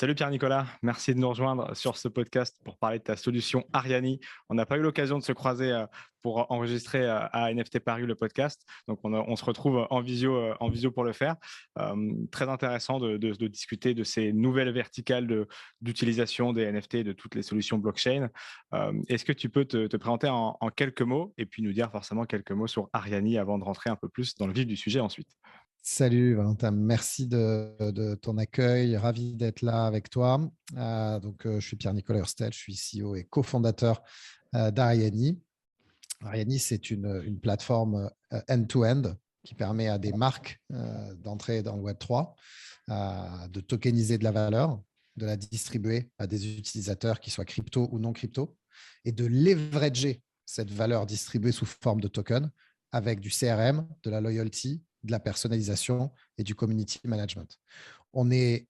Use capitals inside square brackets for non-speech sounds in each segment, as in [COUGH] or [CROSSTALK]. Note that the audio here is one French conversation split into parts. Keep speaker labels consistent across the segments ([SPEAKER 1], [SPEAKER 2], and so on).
[SPEAKER 1] Salut Pierre-Nicolas, merci de nous rejoindre sur ce podcast pour parler de ta solution Ariani. On n'a pas eu l'occasion de se croiser euh, pour enregistrer euh, à NFT Paris le podcast, donc on, se retrouve en visio, euh, en visio pour le faire. très intéressant de, discuter de ces nouvelles verticales d'utilisation des NFT et de toutes les solutions blockchain. Est-ce que tu peux te, présenter en, en, quelques mots et puis nous dire forcément quelques mots sur Ariani avant de rentrer un peu plus dans le vif du sujet ensuite?
[SPEAKER 2] Salut Valentin, merci de, ton accueil, ravi d'être là avec toi. Euh, donc, euh, je suis Pierre-Nicolas Hurstel, je suis CEO et cofondateur euh, d'Ariani. Ariani, c'est une, plateforme end-to-end qui permet à des marques d'entrer dans le Web3, de tokeniser de la valeur, de la distribuer à des utilisateurs qui soient crypto ou non crypto, et de leverager cette valeur distribuée sous forme de token avec du CRM, de la loyalty, de la personnalisation et du community management. On est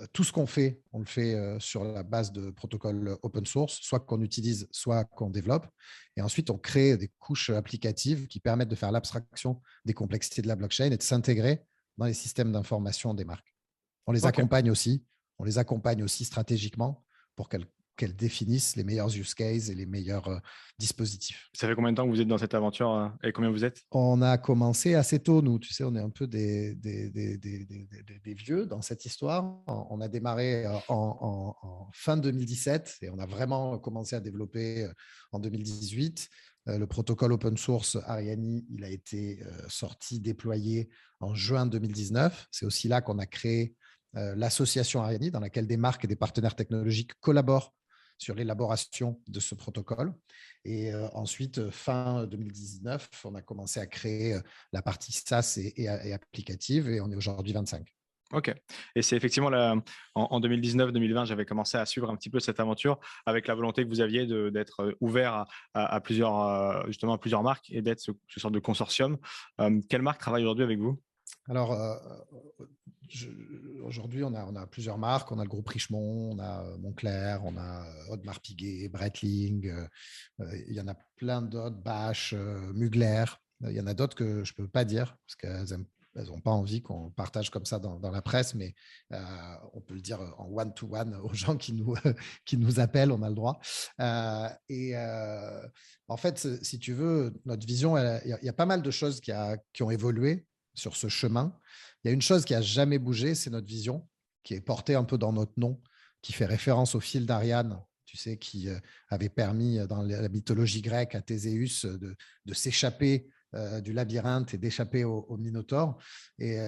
[SPEAKER 2] euh, tout ce qu'on fait, on le fait euh, sur la base de protocoles open source, soit qu'on utilise, soit qu'on développe. Et ensuite, on crée des couches applicatives qui permettent de faire l'abstraction des complexités de la blockchain et de s'intégrer dans les systèmes d'information des marques. On les accompagne aussi, on les accompagne aussi stratégiquement pour qu'elles qu'elles définissent les meilleurs use cases et les meilleurs euh, dispositifs.
[SPEAKER 1] Ça fait combien de temps que vous êtes dans cette aventure euh, et combien vous êtes?
[SPEAKER 2] On a commencé assez tôt, nous. Tu sais, on est un peu des, des, des, des vieux dans cette histoire. On a démarré euh, en, en, fin 2017 et on a vraiment commencé à développer en 2018. Le protocole open source Ariani, il a été sorti, déployé en juin 2019. C'est aussi là qu'on a créé l'association Ariani, dans laquelle des marques et des partenaires technologiques collaborent sur l'élaboration de ce protocole. Et euh, ensuite, euh, fin 2019, on a commencé à créer euh, la partie SaaS et, applicative et on est aujourd'hui 25.
[SPEAKER 1] Ok. Et c'est effectivement en, 2019-2020, j'avais commencé à suivre un petit peu cette aventure avec la volonté que vous aviez d'être ouvert à, plusieurs, justement, à plusieurs marques et d'être ce, ce, sorte de consortium. quelle marque travaille aujourd'hui avec vous?
[SPEAKER 2] Alors, aujourd'hui, on a, plusieurs marques. On a le groupe Richemont, on a euh, Montclair, on a euh, Audemars Piguet, Breitling. Euh, il y en a plein d'autres, Bache, Mugler. Il y en a d'autres que je ne peux pas dire parce qu'elles n'ont pas envie qu'on partage comme ça dans, la presse, mais on peut le dire en one-to-one aux gens qui nous, [LAUGHS] appellent, on a le droit. et en fait, si tu veux, notre vision, il y, a pas mal de choses qui ont évolué sur ce chemin. Il y a une chose qui n'a jamais bougé, c'est notre vision, qui est portée un peu dans notre nom, qui fait référence au fil d'Ariane, tu sais, qui euh, avait permis euh, dans la mythologie grecque à Théséus de, s'échapper euh, du labyrinthe et d'échapper au, Minotaure. Et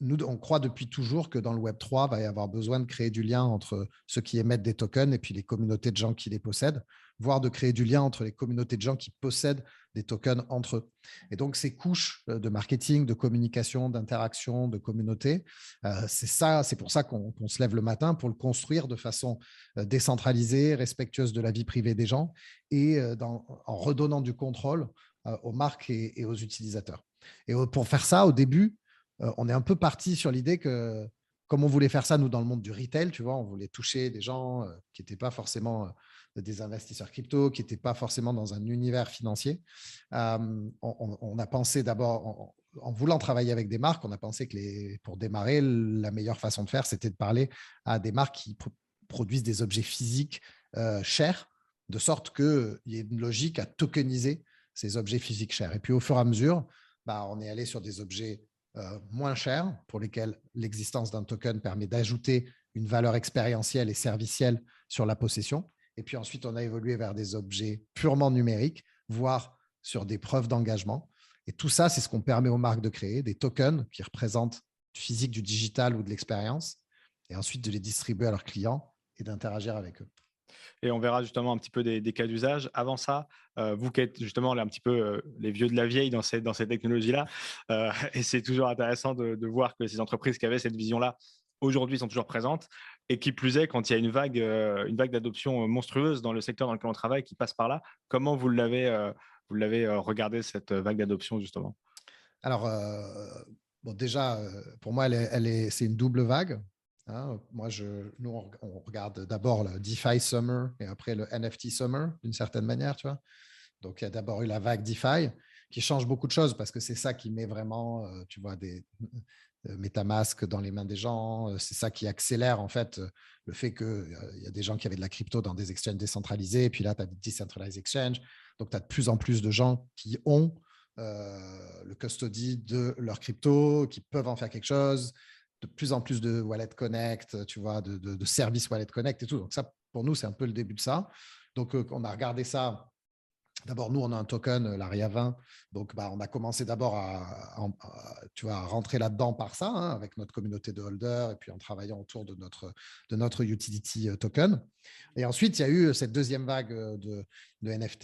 [SPEAKER 2] nous, on croit depuis toujours que dans le Web 3, il va y avoir besoin de créer du lien entre ceux qui émettent des tokens et puis les communautés de gens qui les possèdent voire de créer du lien entre les communautés de gens qui possèdent des tokens entre eux. Et donc, ces couches euh, de marketing, de communication, d'interaction, de communauté, euh, c'est ça, c'est pour ça qu'on se lève le matin pour le construire de façon euh, décentralisée, respectueuse de la vie privée des gens et en redonnant du contrôle aux marques et, aux utilisateurs. Et pour faire ça, au début, on est un peu parti sur l'idée que, comme on voulait faire ça, nous, dans le monde du retail, tu vois, on voulait toucher des gens qui n'étaient pas forcément des investisseurs crypto qui n'étaient pas forcément dans un univers financier. on, a pensé d'abord, en, voulant travailler avec des marques, on a pensé que pour démarrer, la meilleure façon de faire, c'était de parler à des marques qui produisent des objets physiques chers, de sorte qu'il y ait une logique à tokeniser ces objets physiques chers. Et puis au fur et à mesure, bah, on est allé sur des objets moins chers pour lesquels l'existence d'un token permet d'ajouter une valeur expérientielle et servicielle sur la possession. Et puis ensuite, on a évolué vers des objets purement numériques, voire sur des preuves d'engagement. Et tout ça, c'est ce qu'on permet aux marques de créer, des tokens qui représentent du physique, du digital ou de l'expérience, et ensuite de les distribuer à leurs clients et d'interagir avec eux.
[SPEAKER 1] Et on verra justement un petit peu des, cas d'usage. Avant ça, euh, vous qui êtes justement un petit peu euh, les vieux de la vieille dans, cette, dans ces technologies-là, euh, [LAUGHS] et c'est toujours intéressant de, voir que ces entreprises qui avaient cette vision-là aujourd'hui sont toujours présentes. Et qui plus est, quand il y a une vague, une vague d'adoption monstrueuse dans le secteur dans lequel on travaille qui passe par là, comment vous l'avez, vous l'avez regardé cette vague d'adoption justement?
[SPEAKER 2] Alors, déjà, pour moi, c'est une double vague. Hein. Moi, je, nous, on regarde d'abord le DeFi Summer et après le NFT Summer, d'une certaine manière, tu vois. Donc, il y a d'abord eu la vague DeFi qui change beaucoup de choses parce que c'est ça qui met vraiment, tu vois, des, MetaMask dans les mains des gens. C'est ça qui accélère en fait le fait qu'il y a des gens qui avaient de la crypto dans des exchanges décentralisés, et puis là, tu as des decentralized exchanges. Donc, tu as de plus en plus de gens qui ont le custody de leur crypto, qui peuvent en faire quelque chose, de plus en plus de Wallet Connect, tu vois, de, de, services Wallet Connect et tout. Donc, ça, pour nous, c'est un peu le début de ça. Donc, on a regardé ça D'abord, nous, on a un token, euh, l'ARIA 20. Donc, bah, on a commencé d'abord à, tu vois, rentrer là-dedans par ça, hein, avec notre communauté de holders et puis en travaillant autour de notre, de notre utility euh, token. Et ensuite, il y a eu cette deuxième vague euh, de, de NFT,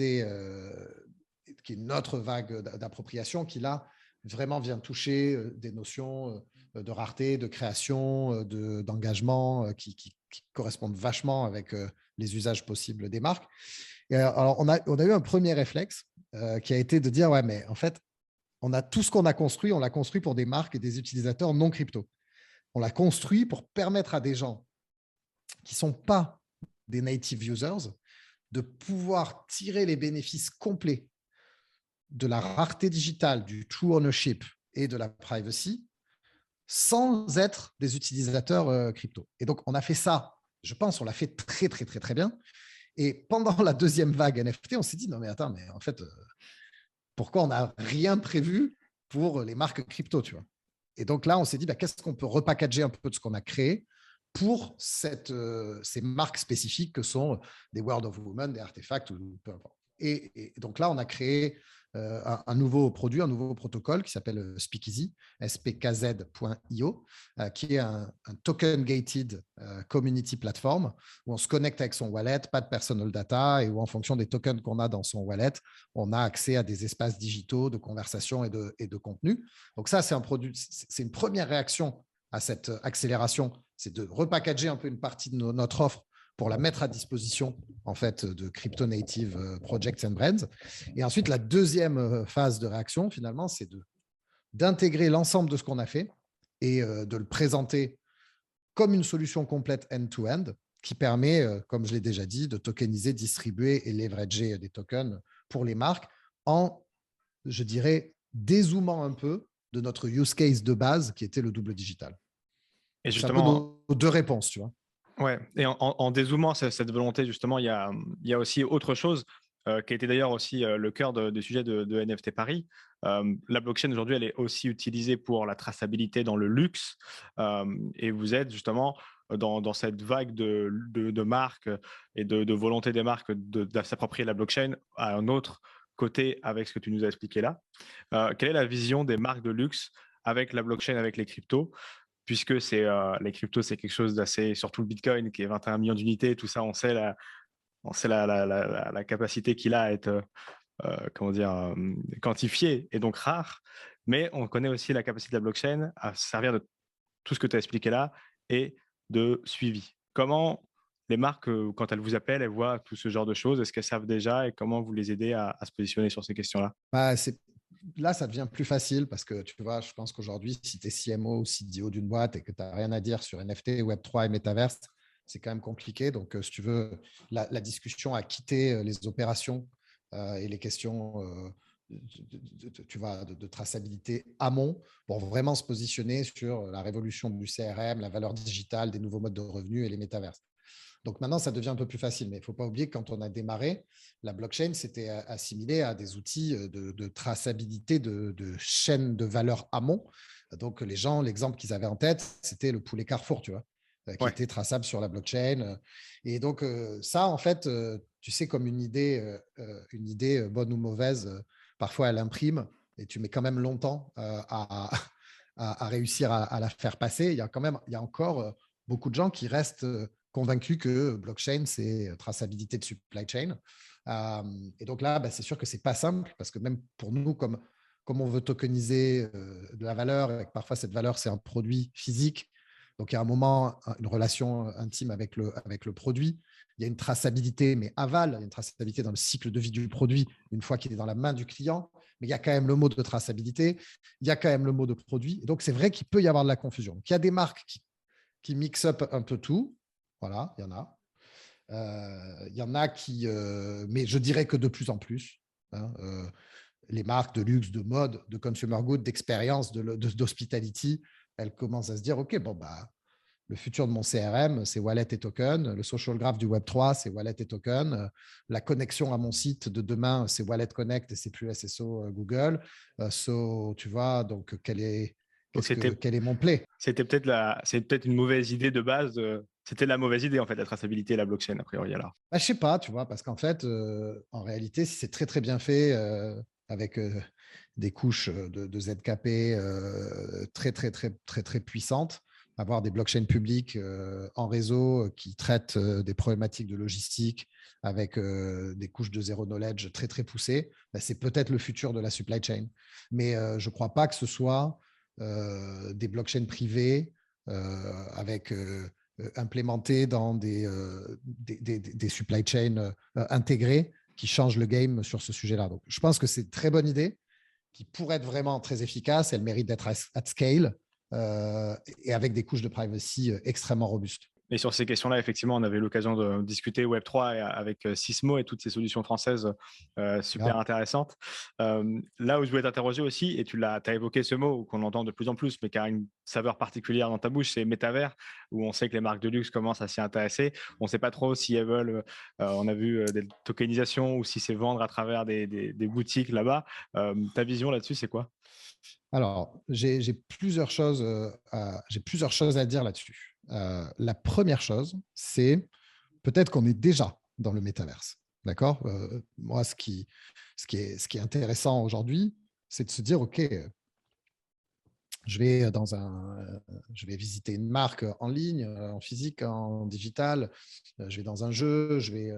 [SPEAKER 2] qui est notre vague d'appropriation, qui là, vraiment vient toucher des notions de rareté, de création, d'engagement, qui, qui, correspondent vachement avec les usages possibles des marques. Euh, alors, on a, on a eu un premier réflexe euh, qui a été de dire, ouais, mais en fait, on a tout ce qu'on a construit, on l'a construit pour des marques et des utilisateurs non crypto. On l'a construit pour permettre à des gens qui ne sont pas des native users de pouvoir tirer les bénéfices complets de la rareté digitale, du true ownership et de la privacy sans être des utilisateurs euh, crypto. Et donc, on a fait ça, je pense, on l'a fait très, très, très, très bien. Et pendant la deuxième vague NFT, on s'est dit, non mais attends, mais en fait, euh, pourquoi on n'a rien prévu pour les marques crypto, tu vois? Et donc là, on s'est dit, bah, qu'est-ce qu'on peut repackager un peu de ce qu'on a créé pour euh, ces marques spécifiques que sont des World of Women, des artefacts ou peu importe. et, donc là, on a créé euh, un, nouveau produit, un nouveau protocole qui s'appelle euh, Speakeasy, spkz.io, euh, qui est un, token gated community platform où on se connecte avec son wallet, pas de personal data, et où en fonction des tokens qu'on a dans son wallet, on a accès à des espaces digitaux de conversation et de, et de contenu. Donc ça, c'est un produit, c'est une première réaction à cette accélération, c'est de repackager un peu une partie de notre offre pour la mettre à disposition en fait de crypto native euh, projects and brands. Et ensuite, la deuxième euh, phase de réaction, finalement, c'est de d'intégrer l'ensemble de ce qu'on a fait et euh, de le présenter comme une solution complète end-to-end qui permet, comme je l'ai déjà dit, de tokeniser, distribuer et leverager des tokens pour les marques en, je dirais, dézoomant un peu de notre use case de base qui était le double digital. Et justement, deux réponses, tu vois.
[SPEAKER 1] Ouais, et en, dézoomant cette volonté, justement, il y a, aussi autre chose euh, qui été d'ailleurs aussi euh, le cœur du sujet de, NFT Paris. Euh, la blockchain aujourd'hui, elle est aussi utilisée pour la traçabilité dans le luxe et vous êtes justement dans, cette vague de, de, marques et de, volonté des marques de, s'approprier la blockchain à un autre côté avec ce que tu nous as expliqué là. quelle est la vision des marques de luxe avec la blockchain, avec les cryptos? Puisque c'est euh, les cryptos, c'est quelque chose d'assez, surtout le Bitcoin qui est 21 millions d'unités, tout ça, on sait la, on sait la, la, la, capacité qu'il a à être euh, euh, comment dire, quantifié et donc rare, mais on connaît aussi la capacité de la blockchain à servir de tout ce que tu as expliqué là et de suivi. Comment les marques, quand elles vous appellent, elles voient tout ce genre de choses? Est-ce qu'elles savent déjà et comment vous les aidez à, se positionner sur ces questions-là?
[SPEAKER 2] Bah, là, ça devient plus facile parce que tu vois, je pense qu'aujourd'hui, si tu es CMO ou CDO d'une boîte et que tu n'as rien à dire sur NFT, Web3 et Metaverse, c'est quand même compliqué. Donc, euh, si tu veux, la, discussion a quitté euh, les opérations euh, et les questions de, tu vois, de, traçabilité amont pour vraiment se positionner sur la révolution du CRM, la valeur digitale, des nouveaux modes de revenus et les métaverses. Donc maintenant, ça devient un peu plus facile. Mais il ne faut pas oublier que quand on a démarré, la blockchain, c'était assimilé à des outils euh, de, traçabilité de, chaînes de valeur amont. Donc les gens, l'exemple qu'ils avaient en tête, c'était le poulet Carrefour, tu vois, euh, qui était traçable sur la blockchain. Et donc euh, ça, en fait, tu sais, comme une idée, une idée bonne ou mauvaise, parfois elle imprime et tu mets quand même longtemps à, à, réussir à, la faire passer. Il y a quand même, il y a encore beaucoup de gens qui restent convaincu que blockchain, c'est euh, traçabilité de supply chain. et donc là, bah, c'est sûr que ce n'est pas simple parce que même pour nous, comme, comme on veut tokeniser euh, de la valeur et que parfois cette valeur, c'est un produit physique, donc il y a un moment, une relation intime avec le, avec le produit. Il y a une traçabilité, mais aval, il y a une traçabilité dans le cycle de vie du produit une fois qu'il est dans la main du client. Mais il y a quand même le mot de traçabilité, il y a quand même le mot de produit. Donc c'est vrai qu'il peut y avoir de la confusion. Donc, il y a des marques qui, qui mix up un peu tout. Voilà, il y en a. Euh, il y en a qui, euh, mais je dirais que de plus en plus. Hein, euh, les marques de luxe, de mode, de consumer goods, d'expérience, d'hospitality elle commence à se dire, OK, bon, bah, le futur de mon CRM, c'est wallet et token. Le social graph du Web3, c'est wallet et token. La connexion à mon site de demain, c'est Wallet Connect et c'est plus SSO Google. So, tu vois, donc quel est, quel est mon play
[SPEAKER 1] C'était peut-être la... peut-être une mauvaise idée de base. C'était la mauvaise idée en fait, la traçabilité et la blockchain a priori alors.
[SPEAKER 2] Bah, je sais pas, tu vois, parce qu'en fait, euh, en réalité, si c'est très très bien fait avec des couches de, ZKP très très très très très puissantes, avoir des blockchains publiques euh, en réseau euh, qui traitent euh, des problématiques de logistique avec des couches de zéro knowledge très très poussées, bah, c'est peut-être le futur de la supply chain. Mais je ne crois pas que ce soit des blockchains privées avec implémentées dans des, des, supply chains intégrés qui changent le game sur ce sujet-là. Donc, je pense que c'est une très bonne idée qui pourrait être vraiment très efficace. Elle mérite d'être at scale. Euh, et avec des couches de privacy euh, extrêmement robustes.
[SPEAKER 1] Et sur ces questions-là, effectivement, on avait l'occasion de discuter Web3 avec euh, Sismo et toutes ces solutions françaises super intéressantes. là où je voulais t'interroger aussi, et tu l'as as évoqué ce mot qu'on entend de plus en plus, mais qui a une saveur particulière dans ta bouche, c'est métavers, où on sait que les marques de luxe commencent à s'y intéresser. On ne sait pas trop si elles veulent, on a vu des tokenisations ou si c'est vendre à travers des, des boutiques là-bas. ta vision là-dessus, c'est quoi?
[SPEAKER 2] Alors, j'ai plusieurs, choses, à, plusieurs choses à dire là-dessus. La première chose, c'est peut-être qu'on est déjà dans le métaverse. D'accord? Moi, ce qui, ce, qui est, ce qui est intéressant aujourd'hui, c'est de se dire, OK, je vais, dans un, je vais visiter une marque en ligne, en physique, en digital, je vais dans un jeu, je vais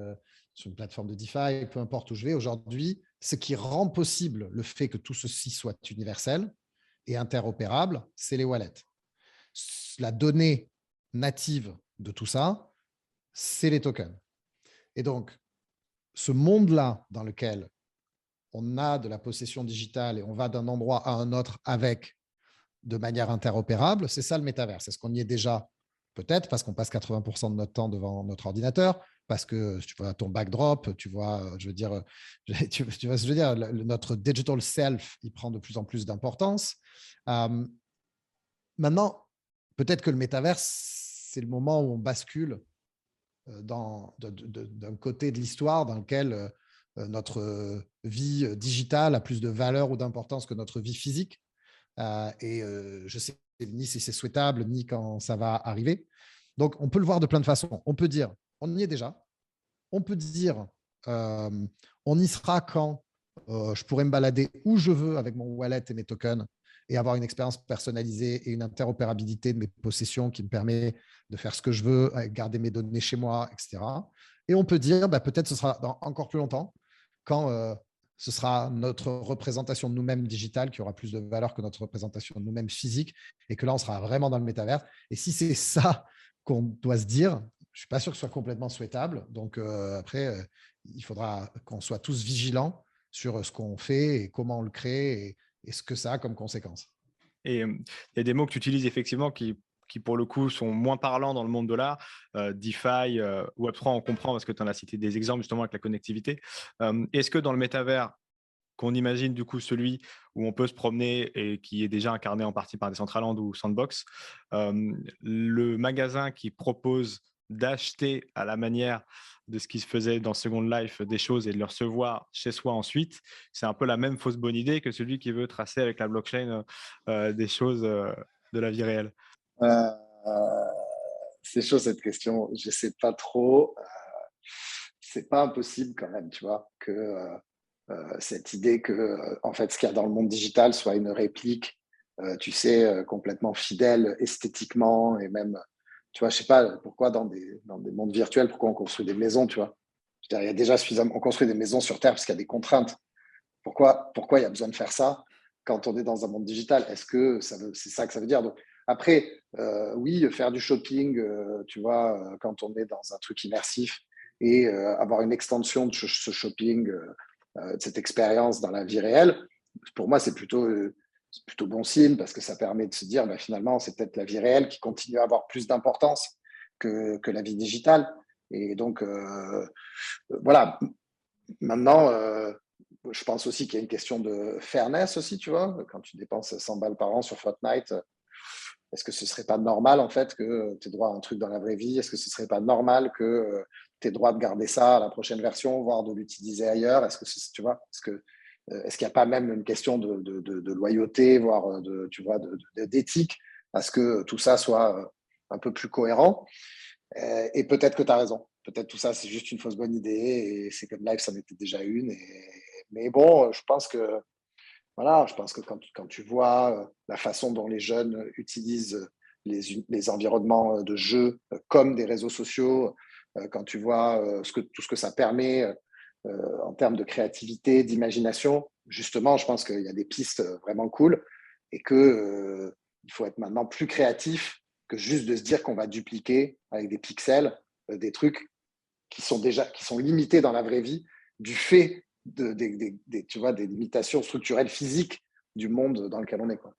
[SPEAKER 2] sur une plateforme de DeFi, peu importe où je vais. Aujourd'hui, ce qui rend possible le fait que tout ceci soit universel et interopérable, c'est les wallets. La donnée native de tout ça, c'est les tokens. Et donc, ce monde-là dans lequel on a de la possession digitale et on va d'un endroit à un autre avec de manière interopérable, c'est ça le métavers. C'est ce qu'on y est déjà? Peut-être parce qu'on passe 80% de notre temps devant notre ordinateur, parce que tu vois ton backdrop, tu vois, euh, je veux dire, [LAUGHS] tu, vois ce que je veux dire, notre digital self, il prend de plus en plus d'importance. maintenant, peut-être que le métaverse, c'est le moment où on bascule euh, d'un côté de l'histoire dans lequel euh, notre vie digitale a plus de valeur ou d'importance que notre vie physique. et je sais ni si c'est souhaitable, ni quand ça va arriver. Donc, on peut le voir de plein de façons. On peut dire, on y est déjà. On peut dire, euh, on y sera quand euh, je pourrai me balader où je veux avec mon wallet et mes tokens et avoir une expérience personnalisée et une interopérabilité de mes possessions qui me permet de faire ce que je veux, garder mes données chez moi, etc. Et on peut dire, bah, peut-être ce sera dans encore plus longtemps, quand euh, ce sera notre représentation de nous-mêmes digitale qui aura plus de valeur que notre représentation de nous-mêmes physique, et que là, on sera vraiment dans le métavers. Et si c'est [LAUGHS] ça qu'on doit se dire, je ne suis pas sûr que ce soit complètement souhaitable. Donc euh, après, euh, il faudra qu'on soit tous vigilants sur ce qu'on fait et comment on le crée ce que ça a comme conséquence.
[SPEAKER 1] Et il y a des mots que tu utilises effectivement qui, qui, pour le coup, sont moins parlants dans le monde de l'art. DeFi, Web3, on comprend parce que tu en as cité des exemples justement avec la connectivité. Est-ce que dans le métavers, qu'on imagine du coup celui où on peut se promener et qui est déjà incarné en partie par des Centraland ou Sandbox, le magasin qui propose d'acheter à la manière de ce qui se faisait dans Second Life des choses et de le recevoir chez soi ensuite, c'est un peu la même fausse bonne idée que celui qui veut tracer avec la blockchain euh, des choses euh, de la vie réelle. Euh,
[SPEAKER 3] c'est chaud cette question, je ne sais pas trop. c'est pas impossible quand même, tu vois, que cette idée que en fait ce qu'il y a dans le monde digital soit une réplique, tu sais, complètement fidèle esthétiquement et même tu vois, je sais pas pourquoi dans des, dans des mondes virtuels, pourquoi on construit des maisons, tu vois. déjà suffisamment, on construit des maisons sur Terre parce qu'il y a des contraintes. Pourquoi, pourquoi il y a besoin de faire ça quand on est dans un monde digital? Est-ce que c'est ça que ça veut dire? Donc, Après, euh, oui, faire du shopping, euh, tu vois, euh, quand on est dans un truc immersif et avoir une extension de ce shopping, de cette expérience dans la vie réelle, pour moi, c'est plutôt c'est plutôt bon signe parce que ça permet de se dire bah, finalement, c'est peut-être la vie réelle qui continue à avoir plus d'importance que, que, la vie digitale. Et donc, euh, voilà. Maintenant, euh, je pense aussi qu'il y a une question de fairness aussi, tu vois. Quand tu dépenses 100 balles par an sur Fortnite,
[SPEAKER 2] est-ce que ce serait pas normal en fait que tu aies droit à un truc dans la vraie vie Est-ce que ce serait pas normal que tu aies droit de garder ça à la prochaine version, voire de l'utiliser ailleurs? Est-ce que tu vois Est-ce que est-ce qu'il n'y a pas même une question de, de, loyauté, voire de, tu vois, d'éthique, à ce que tout ça soit un peu plus cohérent? Et peut-être que tu as raison. Peut-être tout ça, c'est juste une fausse bonne idée et c'est comme live, ça en était déjà une. Mais bon, je pense que que quand, tu vois euh, la façon dont les jeunes utilisent les, environnements de jeu euh, comme des réseaux sociaux, euh, quand tu vois que, tout ce que ça permet en termes de créativité, d'imagination, justement, je pense qu'il y a des pistes vraiment cool et qu'il il faut être maintenant plus créatif que juste de se dire qu'on va dupliquer avec des pixels des trucs qui sont déjà qui sont limités dans la vraie vie du fait de, des, tu vois, des limitations structurelles physiques du monde dans lequel on est. Quoi.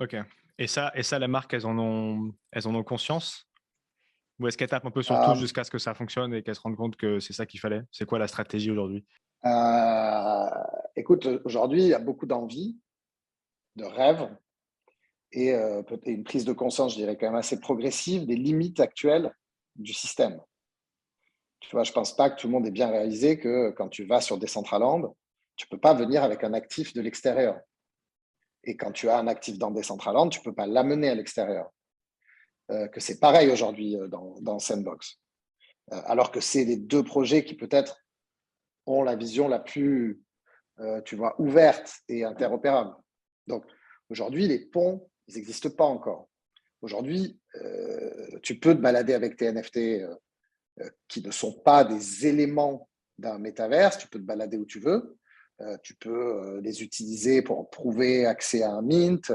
[SPEAKER 1] Ok. Et ça, et ça, les marques, elles en ont, elles en ont conscience? Ou est-ce qu'elles tapent un peu sur tout ah. jusqu'à ce que ça fonctionne et qu'elles se rendent compte que c'est ça qu'il fallait? C'est quoi la stratégie aujourd'hui?
[SPEAKER 2] Euh, Écoute, aujourd'hui, il y a beaucoup d'envie, de rêve et, euh, une prise de conscience, je dirais, quand même assez progressive des limites actuelles du système. Tu vois, je ne pense pas que tout le monde ait bien réalisé que quand tu vas sur Decentraland, tu ne peux pas venir avec un actif de l'extérieur. Et quand tu as un actif dans Decentraland, tu ne peux pas l'amener à l'extérieur. Euh, que c'est pareil aujourd'hui euh, dans, Sandbox. Euh, alors que c'est les deux projets qui peut-être ont la vision la plus, tu vois, ouverte et interopérable. Donc aujourd'hui, les ponts, ils n'existent pas encore. Aujourd'hui, tu peux te balader avec tes NFT qui ne sont pas des éléments d'un métaverse. Tu peux te balader où tu veux. Tu peux les utiliser pour prouver accès à un mint,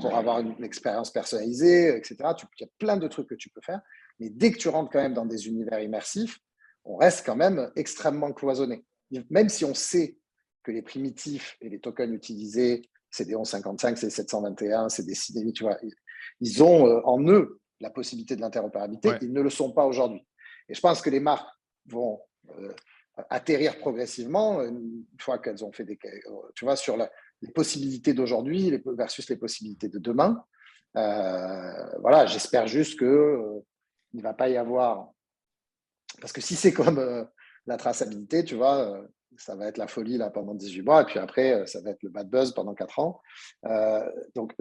[SPEAKER 2] pour avoir une, expérience personnalisée, etc. il y a plein de trucs que tu peux faire. Mais dès que tu rentres quand même dans des univers immersifs, on reste quand même extrêmement cloisonné. Même si on sait que les primitifs et les tokens utilisés, c'est des 1155, c'est des 721, c'est des Cinemi, tu vois, ils ont en eux la possibilité de l'interopérabilité. Ils ne le sont pas aujourd'hui. Et je pense que les marques vont euh, atterrir progressivement une fois qu'elles ont fait des. Tu vois, sur les possibilités d'aujourd'hui versus les possibilités de demain. Euh, voilà, j'espère juste qu'il euh, ne va pas y avoir. Parce que si c'est comme la traçabilité, tu vois, ça va être la folie là pendant 18 mois, et puis après, ça va être le bad buzz pendant 4 ans. donc,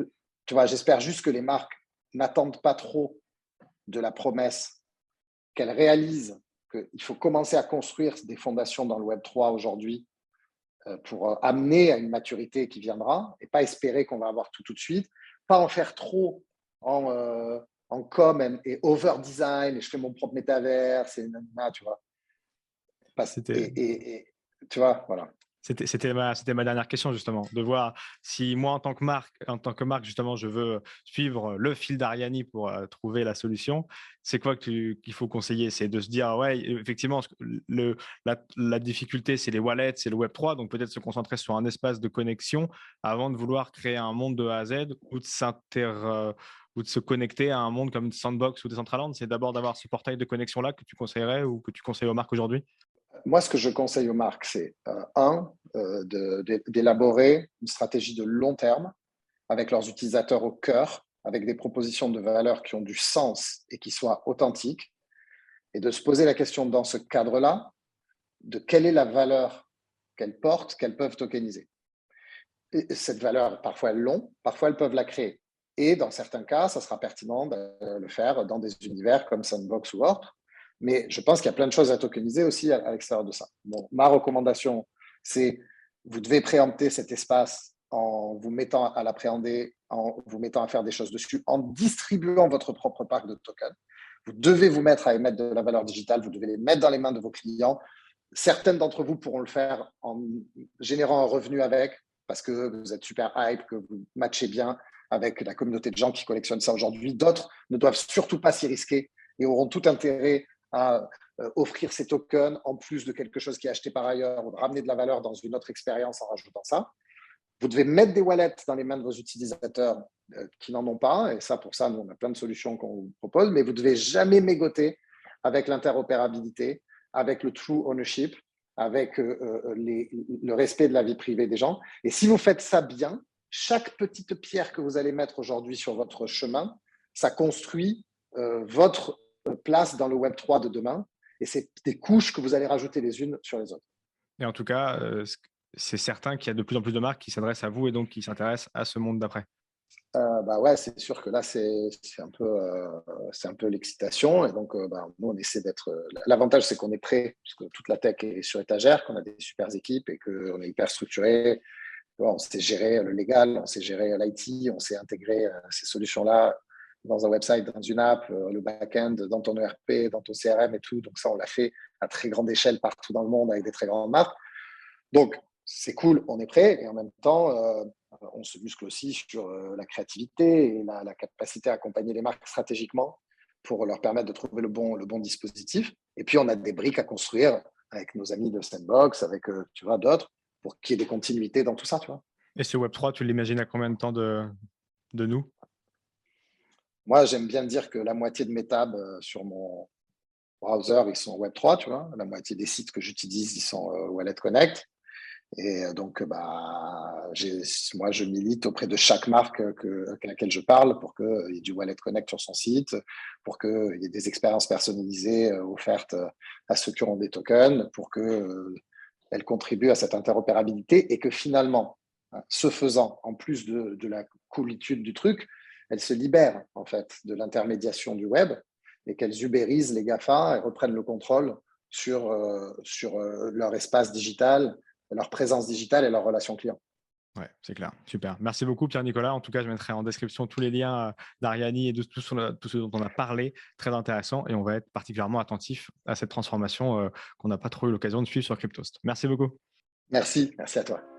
[SPEAKER 2] tu vois, j'espère juste que les marques n'attendent pas trop de la promesse, qu'elles réalisent qu'il faut commencer à construire des fondations dans le Web 3 aujourd'hui euh, pour euh, amener à une maturité qui viendra et pas espérer qu'on va avoir tout tout de suite, pas en faire trop en, euh, en com et, over design et je fais mon propre métavers, c'est tu vois. et, tu vois, voilà.
[SPEAKER 1] C'était ma, dernière question justement, de voir si moi en tant que marque, en tant que justement, je veux suivre le fil d'Ariani pour euh, trouver la solution. C'est quoi qu'il faut conseiller? C'est de se dire ouais, effectivement, la, difficulté c'est les wallets, c'est le Web 3, donc peut-être se concentrer sur un espace de connexion avant de vouloir créer un monde de A à Z ou de euh, ou de se connecter à un monde comme Sandbox ou Decentraland. C'est d'abord d'avoir ce portail de connexion là que tu conseillerais ou que tu conseilles aux marques aujourd'hui?
[SPEAKER 2] Moi, ce que je conseille aux marques, c'est euh, un, euh, d'élaborer une stratégie de long terme avec leurs utilisateurs au cœur, avec des propositions de valeur qui ont du sens et qui soient authentiques, et de se poser la question dans ce cadre-là de quelle est la valeur qu'elles portent, qu'elles peuvent tokeniser. Et cette valeur, parfois elles l'ont, parfois elles peuvent la créer. Et dans certains cas, ça sera pertinent de le faire dans des univers comme Sandbox ou autre, mais je pense qu'il y a plein de choses à tokeniser aussi à, l'extérieur de ça. ma recommandation, c'est vous devez préempter cet espace en vous mettant à l'appréhender, en vous mettant à faire des choses dessus, en distribuant votre propre parc de tokens. Vous devez vous mettre à émettre de la valeur digitale, vous devez les mettre dans les mains de vos clients. Certaines d'entre vous pourront le faire en générant un revenu avec, parce que vous êtes super hype, que vous matchez bien avec la communauté de gens qui collectionnent ça aujourd'hui. D'autres ne doivent surtout pas s'y risquer et auront tout intérêt à euh, offrir ces tokens en plus de quelque chose qui est acheté par ailleurs ou de ramener de la valeur dans une autre expérience en rajoutant ça. Vous devez mettre des wallets dans les mains de vos utilisateurs euh, qui n'en ont pas. Et ça, pour ça, nous, on a plein de solutions qu'on vous propose. Mais vous devez jamais mégoter avec l'interopérabilité, avec le true ownership, avec euh, le respect de la vie privée des gens. Et si vous faites ça bien, chaque petite pierre que vous allez mettre aujourd'hui sur votre chemin, ça construit votre place dans le Web 3 de demain. Et c'est des couches que vous allez rajouter les unes sur les autres.
[SPEAKER 1] Et en tout cas, euh, c'est certain qu'il y a de plus en plus de marques qui s'adressent à vous et donc qui s'intéressent à ce monde d'après.
[SPEAKER 2] Euh, bah ouais, c'est sûr que là, c'est un peu, c'est un peu l'excitation. Et donc, bah, nous, on essaie d'être. L'avantage, c'est qu'on est prêt, puisque toute la tech est sur étagère, qu'on a des super équipes et qu'on est hyper structuré. On sait gérer le légal, on sait gérer l'IT, on sait intégrer ces solutions-là dans un website, dans une app, euh, le back-end, dans ton ERP, dans ton CRM et tout. Donc ça, on l'a fait à très grande échelle partout dans le monde avec des très grandes marques. Donc c'est cool, on est prêt et en même temps, euh, on se muscle aussi sur euh, la créativité et la, capacité à accompagner les marques stratégiquement pour leur permettre de trouver le bon, le bon dispositif. Et puis on a des briques à construire avec nos amis de Sandbox, avec d'autres, pour qu'il y ait des continuités dans tout ça, tu vois.
[SPEAKER 1] Et ce Web 3, tu l'imagines à combien de temps de, de nous?
[SPEAKER 2] Moi, j'aime bien dire que la moitié de mes tabs euh, sur mon browser, ils sont Web3, tu vois. La moitié des sites que j'utilise, ils sont euh, Wallet Connect. Et euh, donc, bah, moi, je milite auprès de chaque marque que, à laquelle je parle pour qu'il y ait du Wallet Connect sur son site, pour qu'il y ait des expériences personnalisées offertes à ceux qui auront des tokens, pour qu'elles contribuent à cette interopérabilité et que finalement, hein, ce faisant, en plus de, de la coolitude du truc, elles se libèrent en fait de l'intermédiation du web et qu'elles ubérisent les GAFA et reprennent le contrôle sur, euh, sur euh, leur espace digital, leur présence digitale et leurs relations clients.
[SPEAKER 1] Oui, c'est clair. Super. Merci beaucoup, Pierre-Nicolas. En tout cas, je mettrai en description tous les liens euh, d'Ariani et de tout ce, tout ce, dont on a parlé. Très intéressant. Et on va être particulièrement attentif à cette transformation qu'on n'a pas trop eu l'occasion de suivre sur Cryptost. Merci beaucoup.
[SPEAKER 2] Merci. Merci à toi.